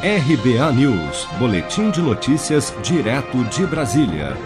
RBA News, Boletim de Notícias, direto de Brasília.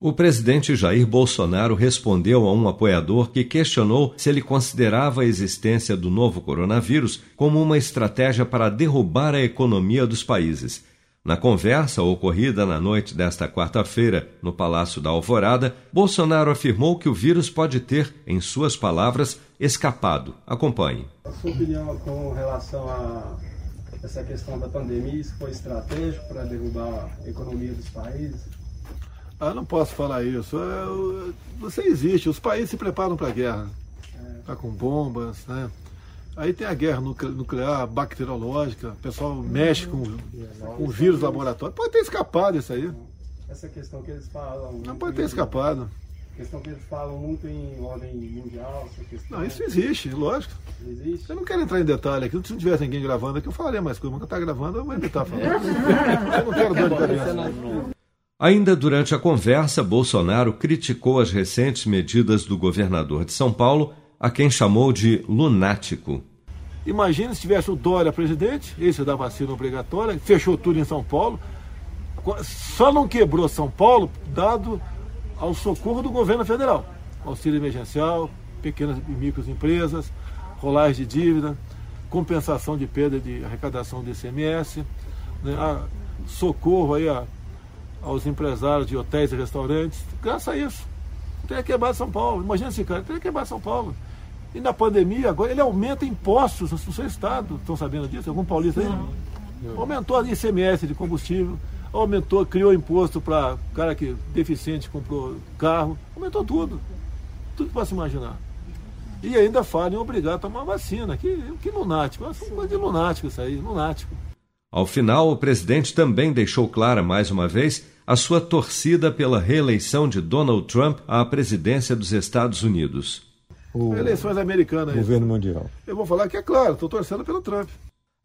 O presidente Jair Bolsonaro respondeu a um apoiador que questionou se ele considerava a existência do novo coronavírus como uma estratégia para derrubar a economia dos países. Na conversa ocorrida na noite desta quarta-feira no Palácio da Alvorada, Bolsonaro afirmou que o vírus pode ter, em suas palavras, escapado. Acompanhe. A sua opinião com relação a essa questão da pandemia, isso foi estratégico para derrubar a economia dos países? Ah, não posso falar isso. É, você existe, os países se preparam para a guerra. Está é. com bombas, né? Aí tem a guerra nuclear, bacteriológica, o pessoal mexe com, com vírus laboratório. Pode ter escapado isso aí. Essa questão que eles falam. Não pode ter escapado questão que eles falam muito em ordem mundial, essa questão. Não, isso existe, lógico. Existe. Eu não quero entrar em detalhe aqui. Se não tivesse ninguém gravando aqui, eu falaria mais coisa. Mas está gravando, eu vou evitar falar. eu não quero dor de cabeça. Ainda durante a conversa, Bolsonaro criticou as recentes medidas do governador de São Paulo, a quem chamou de lunático. Imagina se tivesse o Dória presidente, esse da vacina obrigatória, fechou tudo em São Paulo, só não quebrou São Paulo, dado ao socorro do governo federal. Auxílio emergencial, pequenas e microempresas, empresas, rolagem de dívida, compensação de perda de arrecadação do ICMS, né, socorro aí a, aos empresários de hotéis e restaurantes. Graças a isso, tem quebrado São Paulo. Imagina esse cara, tem quebrado São Paulo. E na pandemia, agora ele aumenta impostos no seu estado. Estão sabendo disso? Algum paulista aí? Não. Aumentou a ICMS de combustível aumentou, criou imposto para cara que deficiente comprou carro, aumentou tudo. Tudo que possa imaginar. E ainda fala em obrigar a tomar vacina. Que, que lunático. É uma coisa de lunático isso aí, lunático. Ao final, o presidente também deixou clara mais uma vez a sua torcida pela reeleição de Donald Trump à presidência dos Estados Unidos. O... Eleições americanas. Governo mundial. Eu vou falar que é claro, estou torcendo pelo Trump.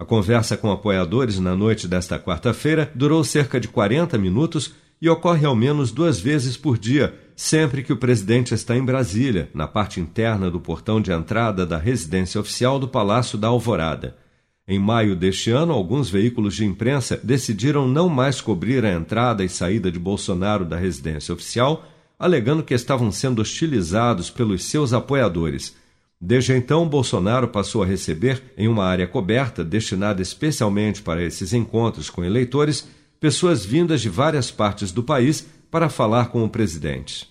A conversa com apoiadores na noite desta quarta-feira durou cerca de 40 minutos e ocorre ao menos duas vezes por dia, sempre que o presidente está em Brasília, na parte interna do portão de entrada da residência oficial do Palácio da Alvorada. Em maio deste ano, alguns veículos de imprensa decidiram não mais cobrir a entrada e saída de Bolsonaro da residência oficial, alegando que estavam sendo hostilizados pelos seus apoiadores. Desde então, Bolsonaro passou a receber, em uma área coberta destinada especialmente para esses encontros com eleitores, pessoas vindas de várias partes do país para falar com o presidente.